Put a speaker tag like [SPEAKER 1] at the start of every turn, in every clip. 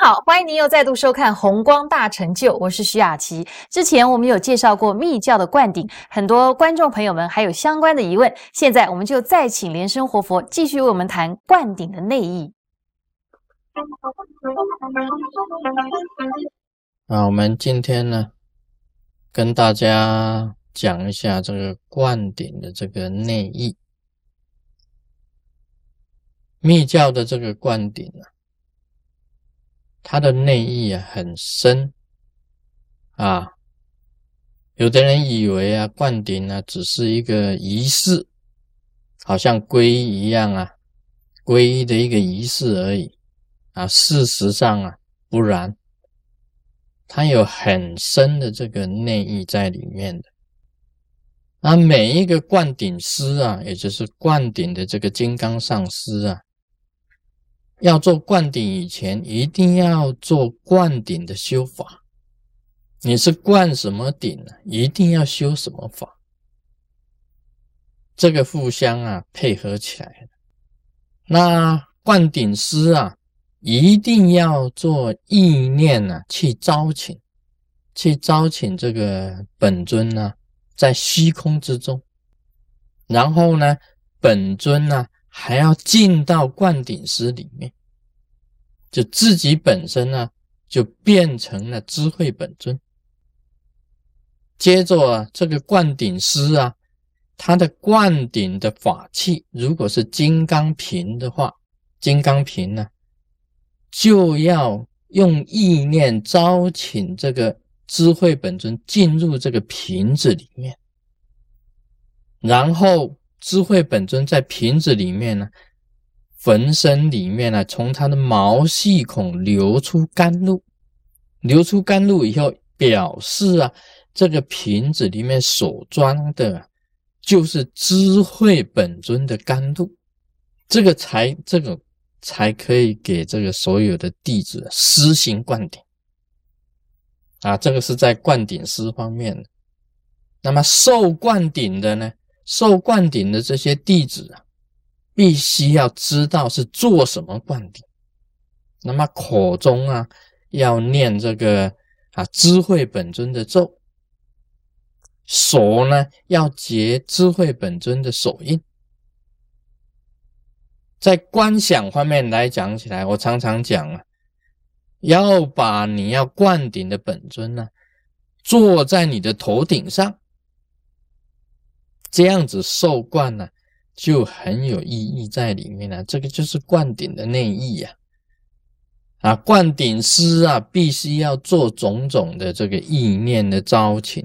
[SPEAKER 1] 好，欢迎您又再度收看《红光大成就》，我是徐雅琪。之前我们有介绍过密教的灌顶，很多观众朋友们还有相关的疑问，现在我们就再请莲生活佛继续为我们谈灌顶的内意。
[SPEAKER 2] 啊，我们今天呢，跟大家讲一下这个灌顶的这个内意。密教的这个灌顶啊，它的内意啊很深啊。有的人以为啊，灌顶呢只是一个仪式，好像皈依一样啊，皈依的一个仪式而已啊。事实上啊，不然，它有很深的这个内意在里面的。那每一个灌顶师啊，也就是灌顶的这个金刚上师啊。要做灌顶以前，一定要做灌顶的修法。你是灌什么顶呢？一定要修什么法？这个互相啊配合起来那灌顶师啊，一定要做意念呢，去招请，去招请这个本尊呢，在虚空之中。然后呢，本尊呢。还要进到灌顶师里面，就自己本身呢，就变成了智慧本尊。接着啊，这个灌顶师啊，他的灌顶的法器，如果是金刚瓶的话，金刚瓶呢，就要用意念招请这个智慧本尊进入这个瓶子里面，然后。智慧本尊在瓶子里面呢，焚身里面呢，从他的毛细孔流出甘露，流出甘露以后，表示啊，这个瓶子里面所装的，就是智慧本尊的甘露，这个才这个才可以给这个所有的弟子施行灌顶啊，这个是在灌顶师方面的。那么受灌顶的呢？受灌顶的这些弟子啊，必须要知道是做什么灌顶。那么口中啊，要念这个啊智慧本尊的咒，手呢要结智慧本尊的手印。在观想方面来讲起来，我常常讲啊，要把你要灌顶的本尊呢，坐在你的头顶上。这样子受灌呢，就很有意义在里面了。这个就是灌顶的内意呀。啊，灌顶师啊，必须要做种种的这个意念的招请，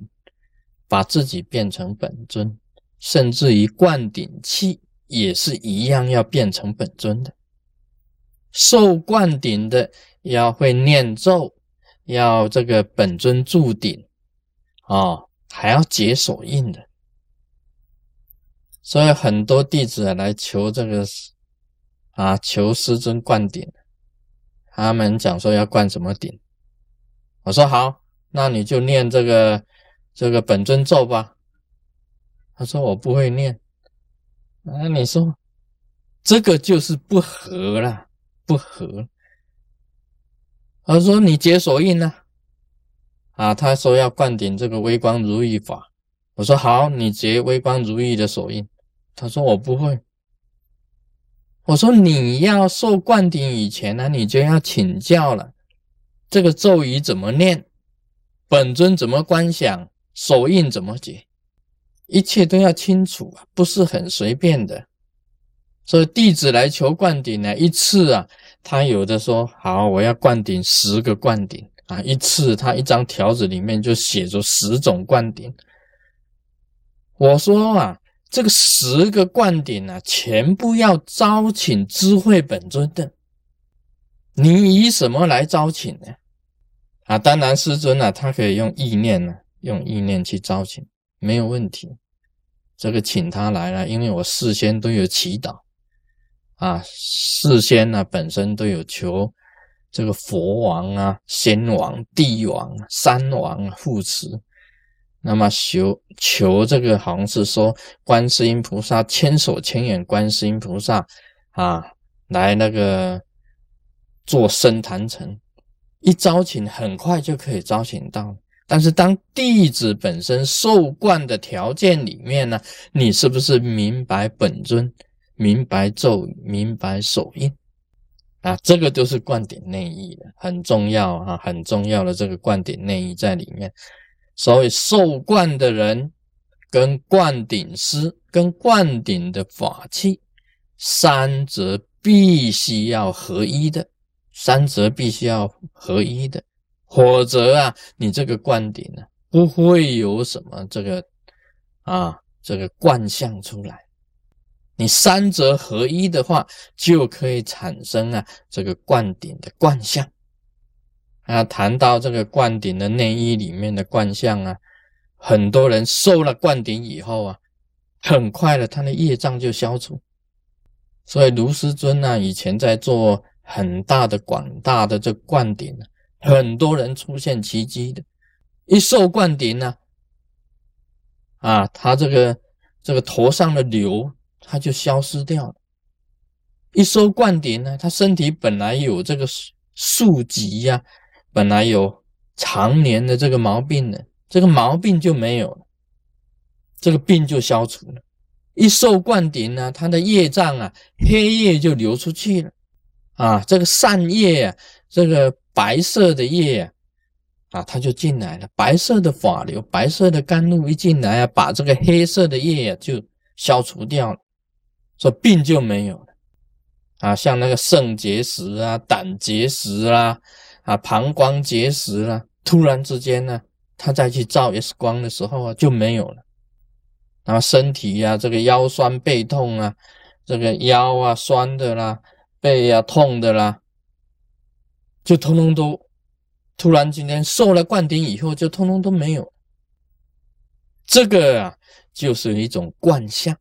[SPEAKER 2] 把自己变成本尊，甚至于灌顶器也是一样要变成本尊的。受灌顶的要会念咒，要这个本尊助顶啊，还要解手印的。所以很多弟子来求这个啊，求师尊灌顶。他们讲说要灌什么顶？我说好，那你就念这个这个本尊咒吧。他说我不会念。那你说这个就是不合了，不合。他说你解锁印呢？啊，他说要灌顶这个微光如意法。我说好，你结微光如意的手印。他说我不会。我说你要受灌顶以前呢，你就要请教了。这个咒语怎么念？本尊怎么观想？手印怎么解？一切都要清楚啊，不是很随便的。所以弟子来求灌顶呢，一次啊，他有的说好，我要灌顶十个灌顶啊，一次他一张条子里面就写着十种灌顶。我说啊。这个十个灌顶啊，全部要招请智慧本尊的。你以什么来招请呢？啊，当然师尊啊，他可以用意念呢，用意念去招请，没有问题。这个请他来了，因为我事先都有祈祷啊，事先呢本身都有求这个佛王啊、仙王、帝王、山王护持。那么求求这个好像是说观世音菩萨千手千眼观世音菩萨啊，来那个做生坛城一招请很快就可以招请到。但是当弟子本身受灌的条件里面呢，你是不是明白本尊、明白咒、明白手印啊？这个就是灌顶内意的，很重要啊，很重要的这个灌顶内意在里面。所谓受灌的人跟灌顶师、跟灌顶的法器，三者必须要合一的，三者必须要合一的。否则啊，你这个灌顶呢，不会有什么这个啊，这个惯相出来。你三者合一的话，就可以产生啊这个灌顶的观相。啊，谈到这个灌顶的内衣里面的灌相啊，很多人受了灌顶以后啊，很快的他的业障就消除。所以卢师尊呢，以前在做很大的广大的这灌顶。很多人出现奇迹的，一受灌顶呢，啊，他这个这个头上的瘤他就消失掉了。一受灌顶呢，他身体本来有这个宿疾呀，本来有常年的这个毛病呢，这个毛病就没有了，这个病就消除了。一受灌顶呢，他的业障啊，黑夜就流出去了，啊，这个善业啊，这个。白色的液啊，啊，它就进来了。白色的法流，白色的甘露一进来啊，把这个黑色的液啊就消除掉了，这病就没有了。啊，像那个肾结石啊、胆结石啊、啊膀胱结石啦，突然之间呢，他再去照 X 光的时候啊就没有了。然后身体呀，这个腰酸背痛啊，这个腰啊酸的啦，背啊痛的啦。就通通都突然今天受了灌顶以后，就通通都没有。这个啊，就是一种惯相。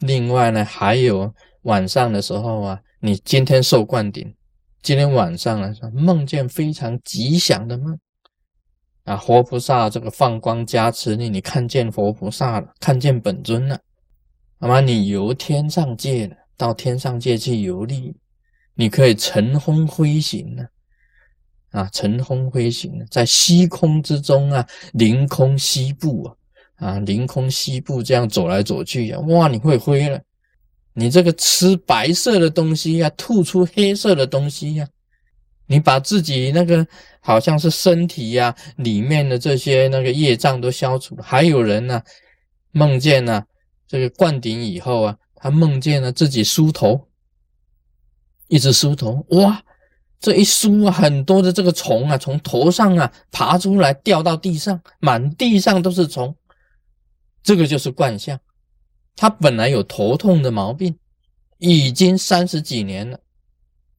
[SPEAKER 2] 另外呢，还有晚上的时候啊，你今天受灌顶，今天晚上啊，梦见非常吉祥的梦啊，活菩萨这个放光加持你，你看见活菩萨了，看见本尊了，那么你游天上界了，到天上界去游历，你可以乘风飞行了。啊，乘风飞行，在虚空之中啊，凌空西步啊，啊，凌空西步这样走来走去呀，哇，你会飞了。你这个吃白色的东西呀，吐出黑色的东西呀，你把自己那个好像是身体呀里面的这些那个业障都消除了。还有人呢，梦见呢，这个灌顶以后啊，他梦见了自己梳头，一直梳头，哇。这一梳啊，很多的这个虫啊，从头上啊爬出来，掉到地上，满地上都是虫。这个就是冠相，他本来有头痛的毛病，已经三十几年了。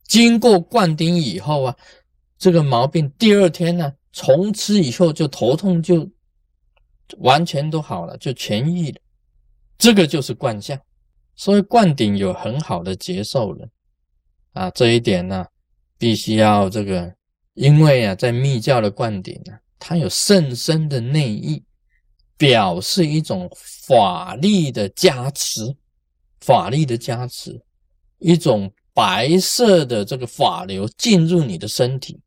[SPEAKER 2] 经过灌顶以后啊，这个毛病第二天呢，从此以后就头痛就完全都好了，就痊愈了。这个就是冠相，所以灌顶有很好的接受了啊，这一点呢。必须要这个，因为啊，在密教的灌顶啊，它有甚深的内意，表示一种法力的加持，法力的加持，一种白色的这个法流进入你的身体，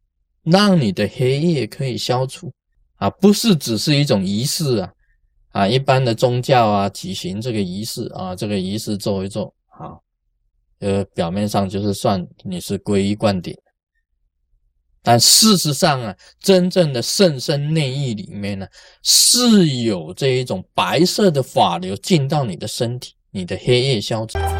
[SPEAKER 2] 让你的黑夜可以消除啊，不是只是一种仪式啊，啊，一般的宗教啊，举行这个仪式啊，这个仪式做一做啊。呃，表面上就是算你是皈依灌顶，但事实上啊，真正的圣身内意里面呢，是有这一种白色的法流进到你的身体，你的黑夜消长。